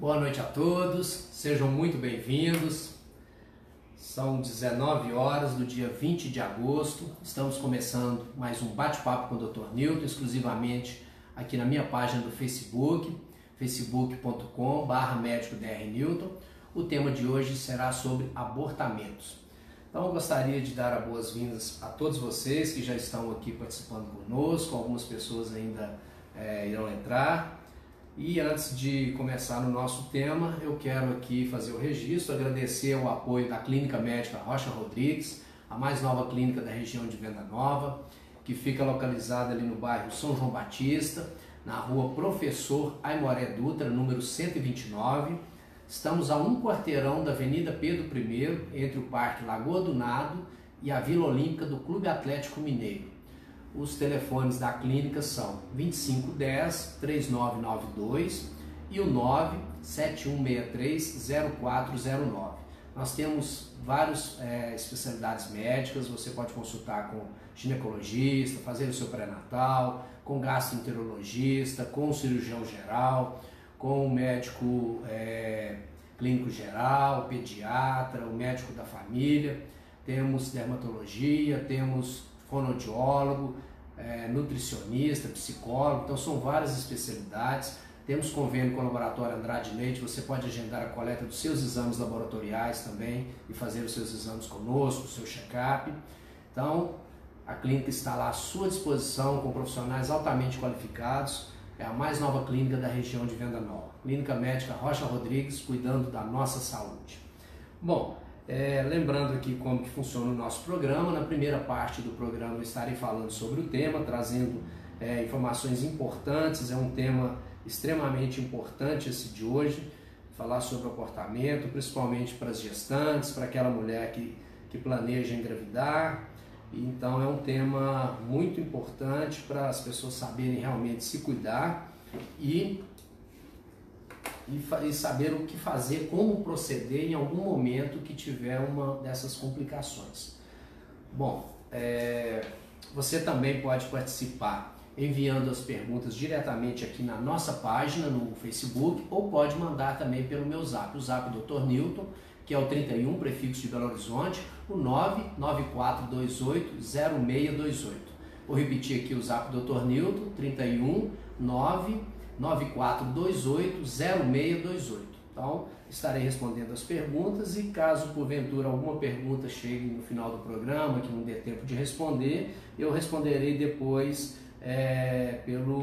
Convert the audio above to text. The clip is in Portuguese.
Boa noite a todos, sejam muito bem-vindos. São 19 horas do dia 20 de agosto. Estamos começando mais um bate-papo com o Dr. Newton, exclusivamente aqui na minha página do Facebook, facebook.com.br médico Newton. O tema de hoje será sobre abortamentos. Então eu gostaria de dar as boas-vindas a todos vocês que já estão aqui participando conosco, algumas pessoas ainda é, irão entrar. E antes de começar no nosso tema, eu quero aqui fazer o registro, agradecer o apoio da Clínica Médica Rocha Rodrigues, a mais nova clínica da região de Venda Nova, que fica localizada ali no bairro São João Batista, na rua Professor Aimoré Dutra, número 129. Estamos a um quarteirão da Avenida Pedro I, entre o Parque Lagoa do Nado e a Vila Olímpica do Clube Atlético Mineiro. Os telefones da clínica são 2510 3992 e o 97163 0409. Nós temos várias é, especialidades médicas, você pode consultar com ginecologista, fazer o seu pré-natal, com gastroenterologista, com cirurgião geral, com o médico é, clínico geral, pediatra, o médico da família, temos dermatologia, temos fonoaudiólogo, é, nutricionista, psicólogo, então são várias especialidades. Temos convênio com o Laboratório Andrade Leite, você pode agendar a coleta dos seus exames laboratoriais também e fazer os seus exames conosco, o seu check-up. Então, a clínica está lá à sua disposição com profissionais altamente qualificados. É a mais nova clínica da região de Venda Nova. Clínica Médica Rocha Rodrigues, cuidando da nossa saúde. Bom, é, lembrando aqui como funciona o nosso programa, na primeira parte do programa eu estarei falando sobre o tema, trazendo é, informações importantes, é um tema extremamente importante esse de hoje, falar sobre o abortamento, principalmente para as gestantes, para aquela mulher que, que planeja engravidar, então é um tema muito importante para as pessoas saberem realmente se cuidar e e, e saber o que fazer, como proceder em algum momento que tiver uma dessas complicações. Bom, é, você também pode participar enviando as perguntas diretamente aqui na nossa página no Facebook ou pode mandar também pelo meu zap, o zap Dr. Newton, que é o 31, prefixo de Belo Horizonte, o 994280628. Vou repetir aqui o zap Dr. Newton, 31 9 9428-0628. Então, estarei respondendo as perguntas e caso porventura alguma pergunta chegue no final do programa que não dê tempo de responder, eu responderei depois é, pelo